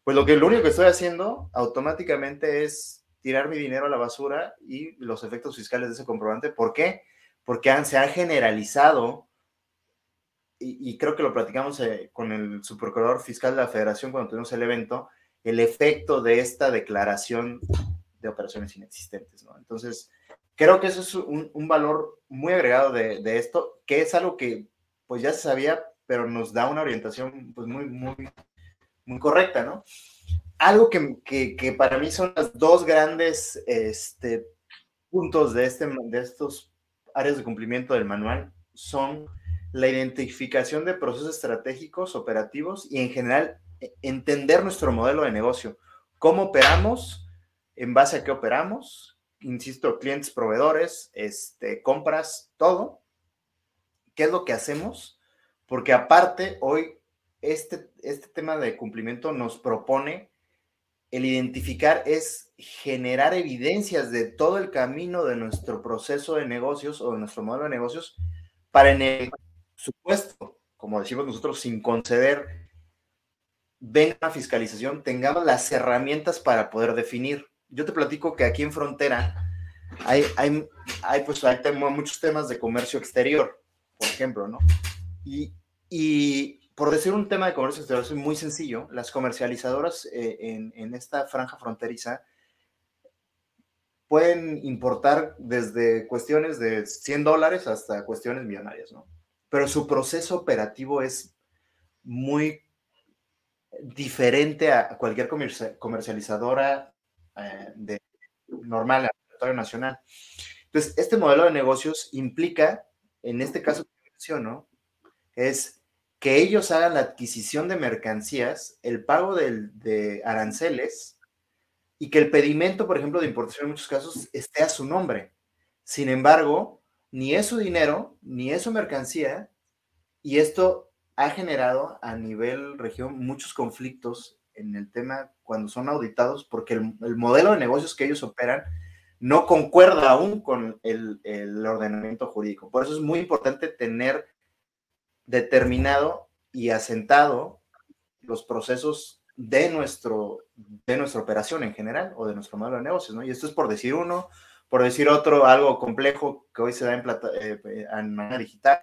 pues lo que único que estoy haciendo automáticamente es tirar mi dinero a la basura y los efectos fiscales de ese comprobante. ¿Por qué? Porque se ha generalizado y, creo que lo platicamos eh, con el subprocurador fiscal de la federación cuando tuvimos el evento, el efecto de esta declaración de operaciones inexistentes, ¿no? Entonces, creo que eso es un, valor muy agregado de, esto, que es algo que pues ya se sabía, pero nos da una orientación pues muy, muy, muy correcta, ¿no? Algo que, que, para mí son las dos grandes este, puntos de, este, de estos áreas de cumplimiento del manual son la identificación de procesos estratégicos, operativos y en general e, entender nuestro modelo de negocio, cómo operamos, en base a qué operamos, insisto, clientes, proveedores, este, compras, todo, qué es lo que hacemos, porque aparte hoy este, este tema de cumplimiento nos propone el identificar es generar evidencias de todo el camino de nuestro proceso de negocios o de nuestro modelo de negocios para en el supuesto, como decimos nosotros, sin conceder, venga fiscalización, tengamos las herramientas para poder definir. Yo te platico que aquí en Frontera hay, hay, hay, pues, hay muchos temas de comercio exterior, por ejemplo, ¿no? Y, y por decir un tema de comercio exterior, es muy sencillo, las comercializadoras eh, en, en esta franja fronteriza pueden importar desde cuestiones de 100 dólares hasta cuestiones millonarias, ¿no? Pero su proceso operativo es muy diferente a cualquier comercializadora eh, de, normal a territorio nacional. Entonces, este modelo de negocios implica, en este caso que menciono, es que ellos hagan la adquisición de mercancías, el pago de aranceles y que el pedimento, por ejemplo, de importación en muchos casos esté a su nombre. Sin embargo, ni es su dinero, ni es su mercancía, y esto ha generado a nivel región muchos conflictos en el tema cuando son auditados, porque el, modelo de negocios que ellos operan no concuerda aún con el, el ordenamiento jurídico. Por eso es muy importante tener determinado y asentado los procesos de, nuestro, de nuestra operación en general o de nuestro modelo de negocios, ¿no? Y esto es por decir uno, por decir otro, algo complejo que hoy se da en, plata, eh, en manera digital,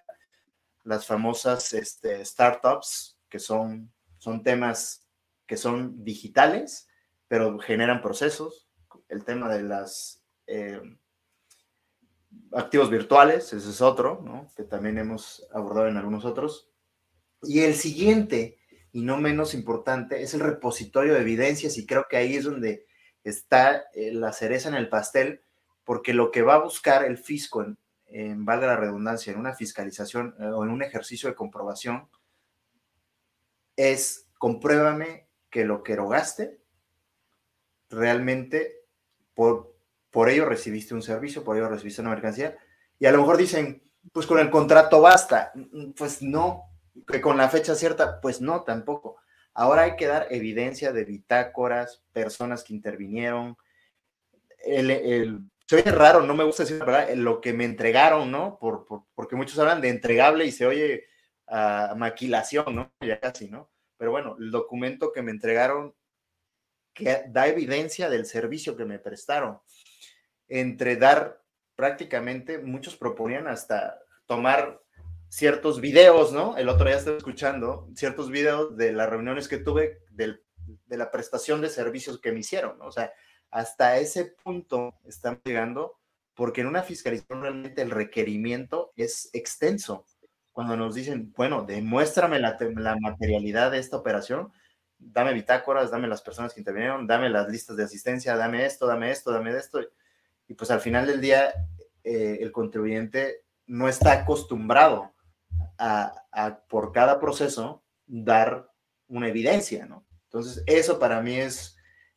las famosas este, startups, que son, son temas que son digitales, pero generan procesos. El tema de las eh, activos virtuales, ese es otro, ¿no? que también hemos abordado en algunos otros. Y el siguiente, y no menos importante, es el repositorio de evidencias, y creo que ahí es donde está eh, la cereza en el pastel, porque lo que va a buscar el fisco, en, en valga la redundancia, en una fiscalización eh, o en un ejercicio de comprobación, es compruébame que lo que erogaste realmente por por ello recibiste un servicio, por ello recibiste una mercancía, y a lo mejor dicen, pues con el contrato basta, pues no, que con la fecha cierta, pues no, tampoco. Ahora hay que dar evidencia de bitácoras, personas que intervinieron. El, se oye raro, no me gusta decir la verdad, lo que me entregaron, ¿no? Por, porque muchos hablan de entregable y se oye a maquilación, ¿no? Ya casi, ¿no? Pero bueno, el documento que me entregaron que da evidencia del servicio que me prestaron entre dar prácticamente, muchos proponían hasta tomar ciertos videos, ¿no? El otro día estaba escuchando ciertos videos de las reuniones que tuve de la prestación de servicios que me hicieron, ¿no? O sea, hasta ese punto están llegando porque en una fiscalización realmente el requerimiento es extenso. Cuando nos dicen, bueno, demuéstrame la, la materialidad de esta operación, dame bitácoras, dame las personas que intervinieron, dame las listas de asistencia, dame esto, dame esto, dame esto y pues al final del día eh, el contribuyente no está acostumbrado a, por cada proceso dar una evidencia, ¿no? Entonces eso para mí es,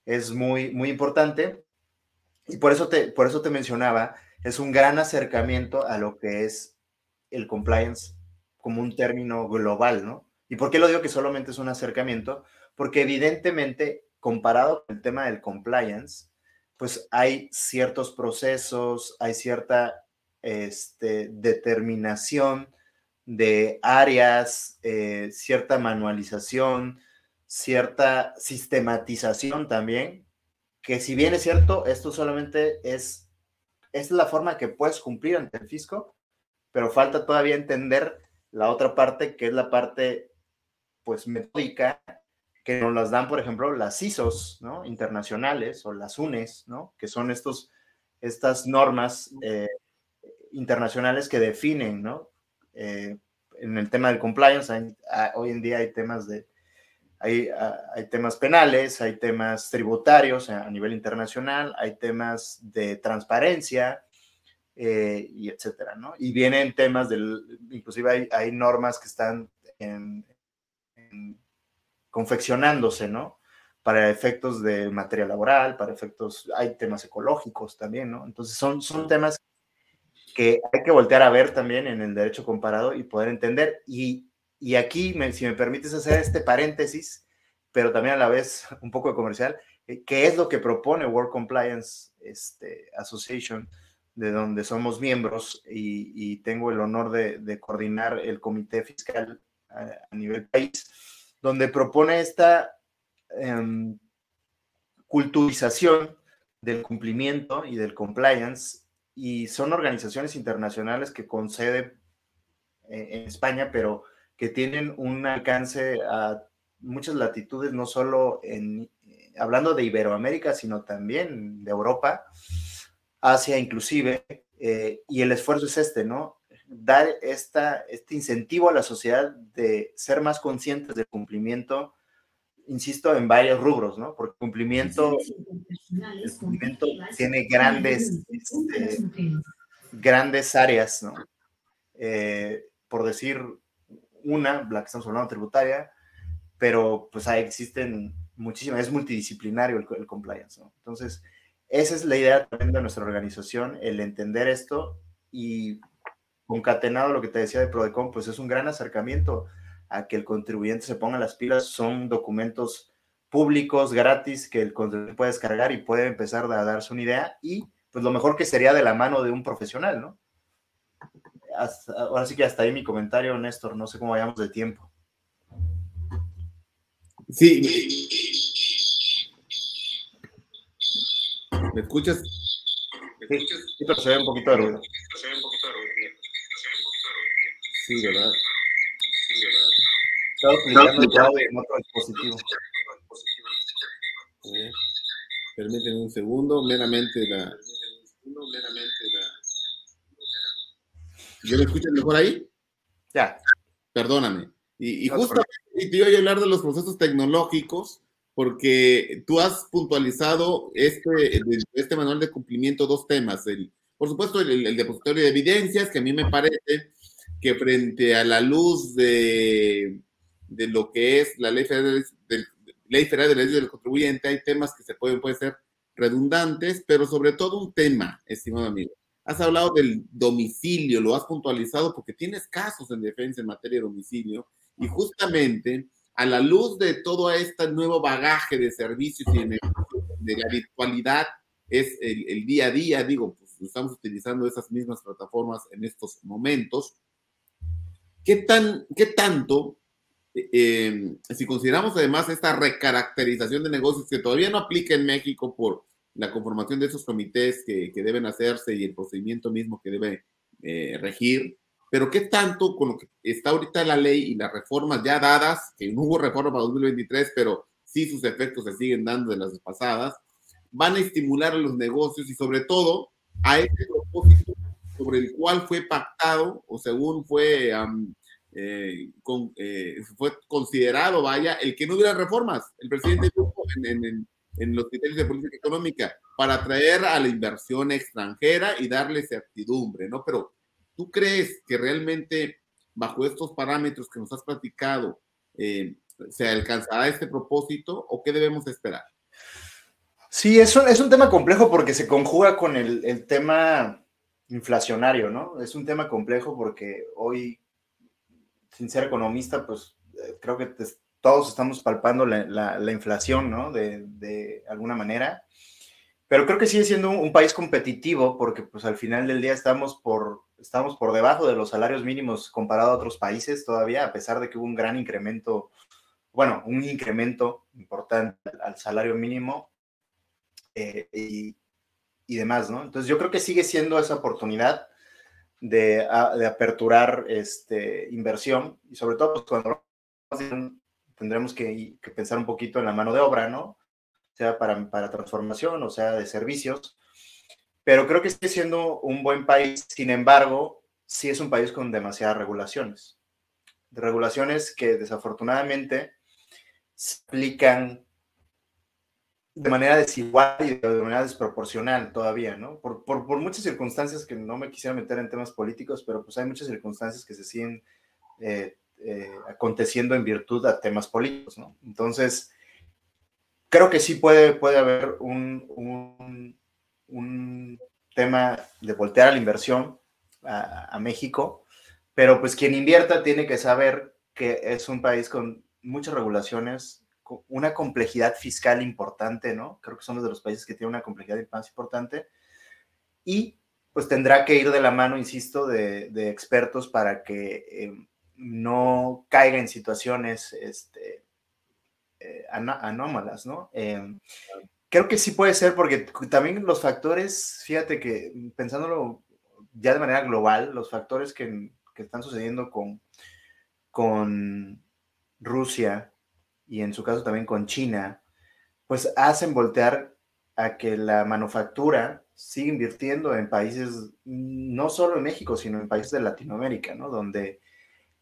es muy, muy importante y por eso, te, por eso te mencionaba, es un gran acercamiento a lo que es el compliance como un término global, ¿no? ¿Y por qué lo digo que solamente es un acercamiento? Porque evidentemente, comparado con el tema del compliance, pues hay ciertos procesos, hay cierta este, determinación de áreas, eh, cierta manualización, cierta sistematización también, que si bien es cierto, esto solamente es, es la forma que puedes cumplir ante el fisco, pero falta todavía entender la otra parte, que es la parte pues metódica que nos las dan, por ejemplo, las ISOs ¿no? internacionales o las UNES, ¿no? que son estos, estas normas eh, internacionales que definen, ¿no? Eh, en el tema del compliance, hoy en día hay temas de, hay, hay, temas penales, hay temas tributarios a nivel internacional, hay temas de transparencia, eh, y etcétera, ¿no? Y vienen temas del, inclusive hay, hay normas que están en, en confeccionándose, ¿no? Para efectos de material laboral, para efectos, hay temas ecológicos también, ¿no? Entonces son, son temas que hay que voltear a ver también en el derecho comparado y poder entender. Y, y aquí, si me permites hacer este paréntesis, pero también a la vez <laughs> un poco de comercial, eh, ¿qué es lo que propone World Compliance este, Association? de donde somos miembros y, tengo el honor de, de, coordinar el comité fiscal a, a nivel país donde propone esta em, culturización del cumplimiento y del compliance, y son organizaciones internacionales que concede eh, en España, pero que tienen un alcance a muchas latitudes, no solo en, eh, hablando de Iberoamérica, sino también de Europa, Asia inclusive, eh, y el esfuerzo es este, ¿no? dar esta, este incentivo a la sociedad de ser más conscientes del cumplimiento, insisto, en varios rubros, ¿no? Porque cumplimiento, el cumplimiento tiene grandes, este, grandes áreas, ¿no? Eh, por decir una, la que estamos hablando tributaria, pero pues ahí existen muchísimas, es multidisciplinario el, compliance, ¿no? Entonces, esa es la idea también de nuestra organización, el entender esto y concatenado lo que te decía de Prodecon, pues es un gran acercamiento a que el contribuyente se ponga las pilas. Son documentos públicos, gratis, que el contribuyente puede descargar y puede empezar a darse una idea. Y pues lo mejor que sería de la mano de un profesional, ¿no? Ahora sí que hasta ahí mi comentario, Néstor. No sé cómo vayamos de tiempo. Sí. ¿Me escuchas? Sí, pero se ve un poquito de ruido. Sí, ¿verdad? Estaba aplicando el en otro dispositivo. Permítanme un segundo, meramente la. ¿Yo me escucho mejor ahí? Ya. Perdóname. Y, y justamente te iba a hablar de los procesos tecnológicos, porque tú has puntualizado este, este manual de cumplimiento dos temas. El, por supuesto, el, depositorio de evidencias, que a mí me parece que frente a la luz de, de lo que es la ley federal, del, ley federal de derechos del contribuyente, hay temas que se pueden, pueden ser redundantes, pero sobre todo un tema, estimado amigo. Has hablado del domicilio, lo has puntualizado porque tienes casos en defensa en materia de domicilio y justamente a la luz de todo este nuevo bagaje de servicios y de la virtualidad, es el, el día a día, digo, pues estamos utilizando esas mismas plataformas en estos momentos. ¿Qué, tan, qué tanto, eh, eh, si consideramos además esta recaracterización de negocios que todavía no aplica en México por la conformación de esos comités que, que deben hacerse y el procedimiento mismo que debe eh, regir, pero qué tanto con lo que está ahorita la ley y las reformas ya dadas, que no hubo reforma para 2023, pero sí sus efectos se siguen dando de las pasadas, van a estimular a los negocios y sobre todo a este propósito sobre el cual fue pactado o según fue, eh, eh, fue considerado, vaya, el que no hubiera reformas. El presidente dijo en, en, los criterios de política económica para atraer a la inversión extranjera y darle certidumbre, ¿no? Pero ¿tú crees que realmente bajo estos parámetros que nos has platicado eh, se alcanzará este propósito o qué debemos esperar? Sí, es un, es un tema complejo porque se conjuga con el, el, tema inflacionario, ¿no? Es un tema complejo porque hoy, sin ser economista, pues eh, creo que todos estamos palpando la, la, la inflación, ¿no? De, de, alguna manera. Pero creo que sigue siendo un, un, país competitivo porque pues al final del día estamos por, estamos por debajo de los salarios mínimos comparado a otros países todavía, a pesar de que hubo un gran incremento, bueno, un incremento importante al salario mínimo eh, y, y, demás, ¿no? Entonces yo creo que sigue siendo esa oportunidad de, de aperturar este, inversión y sobre todo pues, cuando tendremos que, pensar un poquito en la mano de obra, ¿no? Sea para, para transformación o sea de servicios. Pero creo que sigue siendo un buen país, sin embargo, sí es un país con demasiadas regulaciones. Regulaciones que desafortunadamente se aplican de manera desigual y de manera desproporcional todavía, ¿no? Por, muchas circunstancias que no me quisiera meter en temas políticos, pero pues hay muchas circunstancias que se siguen eh, eh, aconteciendo en virtud a temas políticos. Entonces, creo que sí puede, puede haber un, un, tema de voltear a la inversión a, México, pero pues quien invierta tiene que saber que es un país con muchas regulaciones, una complejidad fiscal importante, ¿no? Creo que somos de los países que tienen una complejidad más importante. Y pues tendrá que ir de la mano, insisto, de, expertos para que eh, no caiga en situaciones este, eh, anómalas, ¿no? Eh, creo que sí puede ser porque también los factores, fíjate que pensándolo ya de manera global, los factores que, que están sucediendo con, con Rusia, y en su caso también con China, pues hacen voltear a que la manufactura siga invirtiendo en países, no solo en México, sino en países de Latinoamérica, ¿no? Donde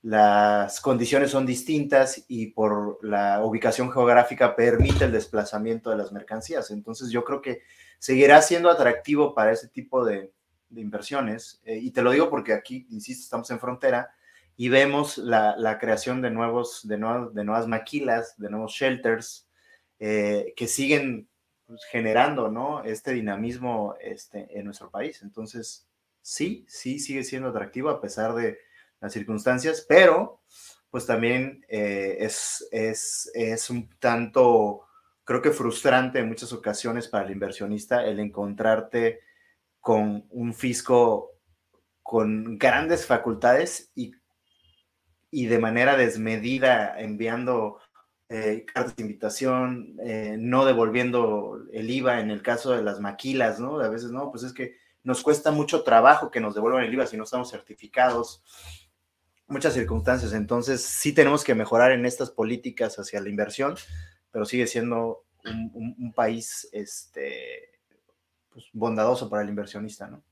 las condiciones son distintas y por la ubicación geográfica permite el desplazamiento de las mercancías. Entonces yo creo que seguirá siendo atractivo para ese tipo de, inversiones. Eh, y te lo digo porque aquí, insisto, estamos en frontera y vemos la, creación de, nuevos, de, nuevos, de nuevas maquilas, de nuevos shelters, eh, que siguen pues, generando ¿no? este dinamismo este, en nuestro país. Entonces, sí, sí sigue siendo atractivo a pesar de circunstancias, pero pues también eh, es, es, es un tanto, creo que frustrante en muchas ocasiones para el inversionista el encontrarte con un fisco con grandes facultades y y de manera desmedida enviando eh, cartas de invitación, eh, no devolviendo el IVA en el caso de las maquilas, ¿no? A veces, no, pues es que nos cuesta mucho trabajo que nos devuelvan el IVA si no estamos certificados. Muchas circunstancias. Entonces, sí tenemos que mejorar en estas políticas hacia la inversión, pero sigue siendo un, país este, pues, bondadoso para el inversionista, ¿no?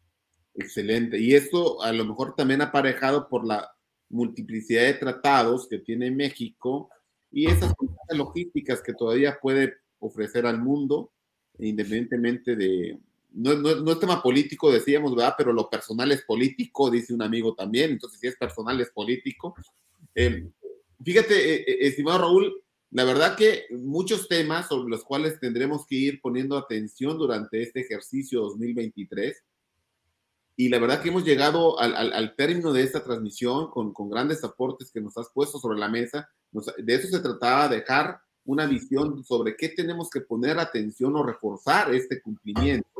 Excelente. Y esto a lo mejor también aparejado por la multiplicidad de tratados que tiene México y esas logísticas que todavía puede ofrecer al mundo, independientemente de, no, no, es tema político, decíamos, ¿verdad? Pero lo personal es político, dice un amigo también, entonces si es personal es político. Eh, fíjate, eh, eh, estimado Raúl, la verdad que muchos temas sobre los cuales tendremos que ir poniendo atención durante este ejercicio 2023. Y la verdad que hemos llegado al, al, término de esta transmisión con, con, grandes aportes que nos has puesto sobre la mesa. de eso se trataba, dejar una visión sobre qué tenemos que poner atención o reforzar este cumplimiento,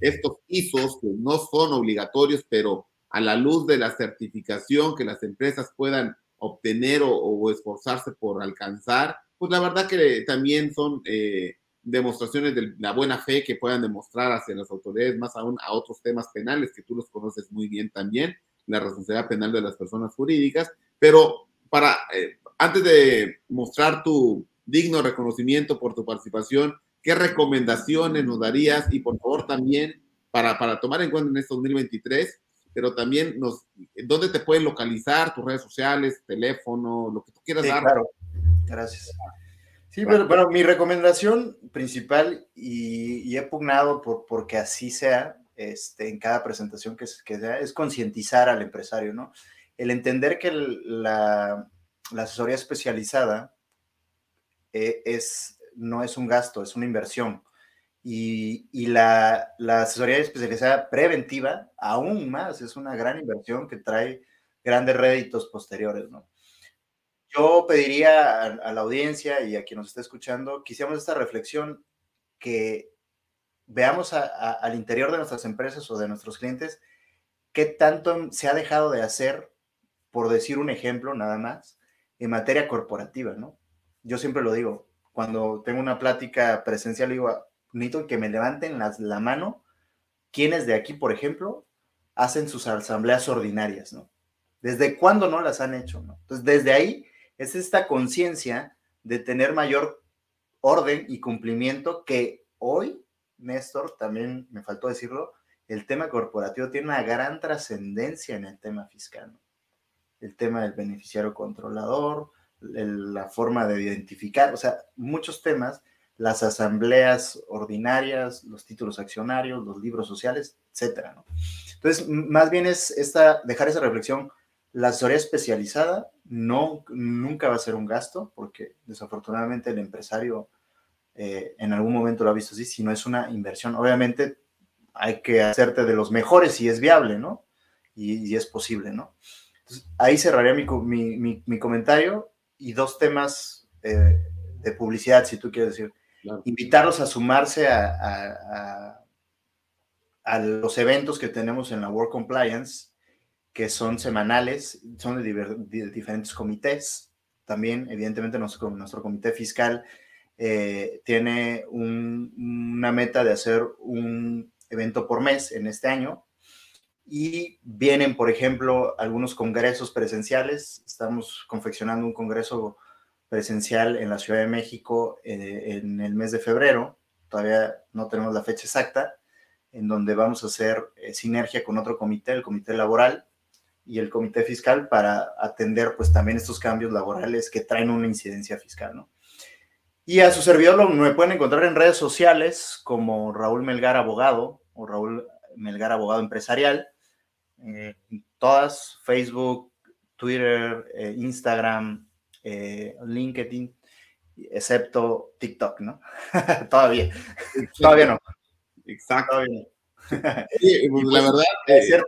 estos ISOs que no son obligatorios, pero a la luz de la certificación que las empresas puedan obtener o, o esforzarse por alcanzar, pues la verdad que también son eh, demostraciones de la buena fe que puedan demostrar hacia las autoridades, más aún a otros temas penales que tú los conoces muy bien también, la responsabilidad penal de las personas jurídicas, pero para, eh, antes de mostrar tu digno reconocimiento por tu participación, ¿qué recomendaciones nos darías? Y por favor también, para, para tomar en cuenta en este 2023, pero también nos, ¿dónde te pueden localizar? Tus redes sociales, teléfono, lo que tú quieras dar. Claro. Gracias. Sí, pero bueno, mi recomendación principal, y, he pugnado por porque así sea este, en cada presentación que, que sea, es concientizar al empresario, ¿no? El entender que la, asesoría especializada eh, es, no es un gasto, es una inversión. Y, la, la, asesoría especializada preventiva, aún más, es una gran inversión que trae grandes réditos posteriores, ¿no? Yo pediría a, la audiencia y a quien nos esté escuchando que hiciéramos esta reflexión, que veamos al interior de nuestras empresas o de nuestros clientes qué tanto se ha dejado de hacer, por decir un ejemplo nada más, en materia corporativa, ¿no? Yo siempre lo digo, cuando tengo una plática presencial, digo, necesito que me levanten la mano quienes de aquí, por ejemplo, hacen sus asambleas ordinarias, ¿no? ¿Desde cuándo no las han hecho? ¿no? Entonces, desde ahí es esta conciencia de tener mayor orden y cumplimiento que hoy, Néstor, también me faltó decirlo, el tema corporativo tiene una gran trascendencia en el tema fiscal. El tema del beneficiario controlador, la forma de identificar, o sea, muchos temas, las asambleas ordinarias, los títulos accionarios, los libros sociales, etcétera. Entonces, más bien es esta, dejar esa reflexión la asesoría especializada no, nunca va a ser un gasto, porque desafortunadamente el empresario eh, en algún momento lo ha visto así, si no es una inversión. Obviamente hay que hacerte de los mejores si es viable, ¿no? Y, es posible, ¿no? ahí cerraría mi, comentario y dos temas eh, de publicidad, si tú quieres decir. Invitarlos a sumarse a, a los eventos que tenemos en la Work Compliance que son semanales, son de, diferentes comités. También, evidentemente, nuestro, nuestro comité fiscal eh, tiene una meta de hacer un evento por mes en este año. Y vienen, por ejemplo, algunos congresos presenciales. Estamos confeccionando un congreso presencial en la Ciudad de México eh, en el mes de febrero. Todavía no tenemos la fecha exacta, en donde vamos a hacer eh, sinergia con otro comité, el comité laboral, y el comité fiscal para atender pues también estos cambios laborales que traen una incidencia fiscal, ¿no? Y a su servidor lo, me pueden encontrar en redes sociales como Raúl Melgar Abogado o Raúl Melgar Abogado Empresarial, eh, todas, Facebook, Twitter, eh, Instagram, eh, LinkedIn, excepto TikTok, ¿no? <laughs> todavía, todavía no. Exacto. Todavía <laughs> pues, <laughs> la verdad, es cierto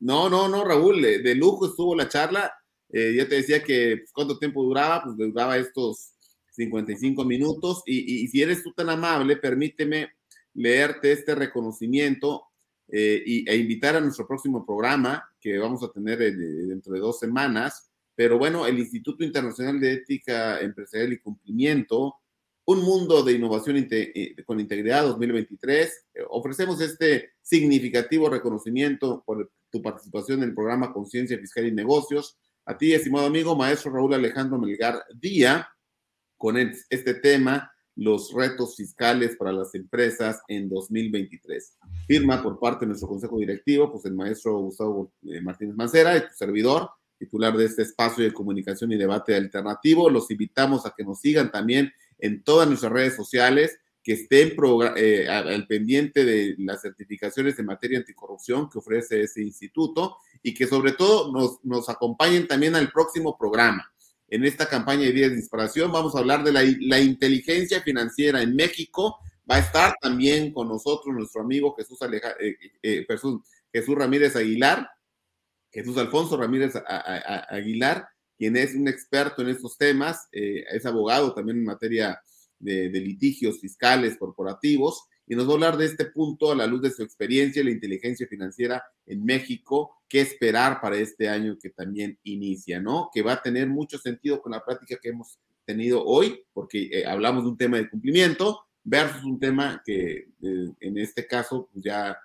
no, no, no, Raúl, de lujo estuvo la charla. Ya te decía que pues, cuánto tiempo duraba, pues duraba estos 55 minutos. Y, si eres tú tan amable, permíteme leerte este reconocimiento eh, y, e invitar a nuestro próximo programa que vamos a tener dentro de dos semanas. Pero bueno, el Instituto Internacional de Ética Empresarial y Cumplimiento, un mundo de innovación eh, con integridad 2023. ofrecemos este significativo reconocimiento por tu participación en el programa Conciencia Fiscal y Negocios. a ti, estimado amigo, maestro Raúl Alejandro Melgar Díaz, con este tema, los retos fiscales para las empresas en 2023. Firma por parte de nuestro consejo directivo, pues el maestro Gustavo eh, Martínez Mancera y tu servidor, titular de este espacio de comunicación y debate alternativo. Los invitamos a que nos sigan también en todas nuestras redes sociales, que estén eh, al pendiente de las certificaciones de materia anticorrupción que ofrece ese instituto y que sobre todo nos, nos acompañen también al próximo programa. En esta campaña de días de inspiración vamos a hablar de la, inteligencia financiera en México. Va a estar también con nosotros nuestro amigo Jesús, eh, eh, Jesús Ramírez Aguilar, Jesús Alfonso Ramírez Aguilar, quien es un experto en estos temas, eh, es abogado también en materia de, litigios fiscales corporativos, y nos va a hablar de este punto a la luz de su experiencia y la inteligencia financiera en México, qué esperar para este año que también inicia, ¿no? Que va a tener mucho sentido con la práctica que hemos tenido hoy, porque eh, hablamos de un tema de cumplimiento versus un tema que eh, en este caso pues ya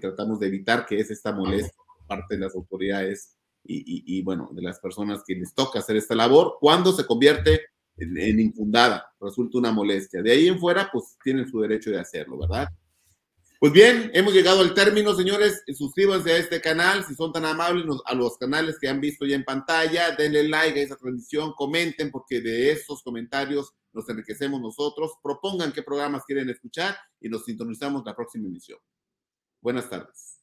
tratamos de evitar, que es esta molestia parte de las autoridades y, bueno, de las personas que les toca hacer esta labor, cuando se convierte en, infundada, resulta una molestia. De ahí en fuera, pues tienen su derecho de hacerlo, ¿verdad? Pues bien, hemos llegado al término, señores. Suscríbanse a este canal, si son tan amables, a los canales que han visto ya en pantalla, denle like a esa transmisión, comenten, porque de estos comentarios nos enriquecemos nosotros. Propongan qué programas quieren escuchar y nos sintonizamos la próxima emisión. Buenas tardes.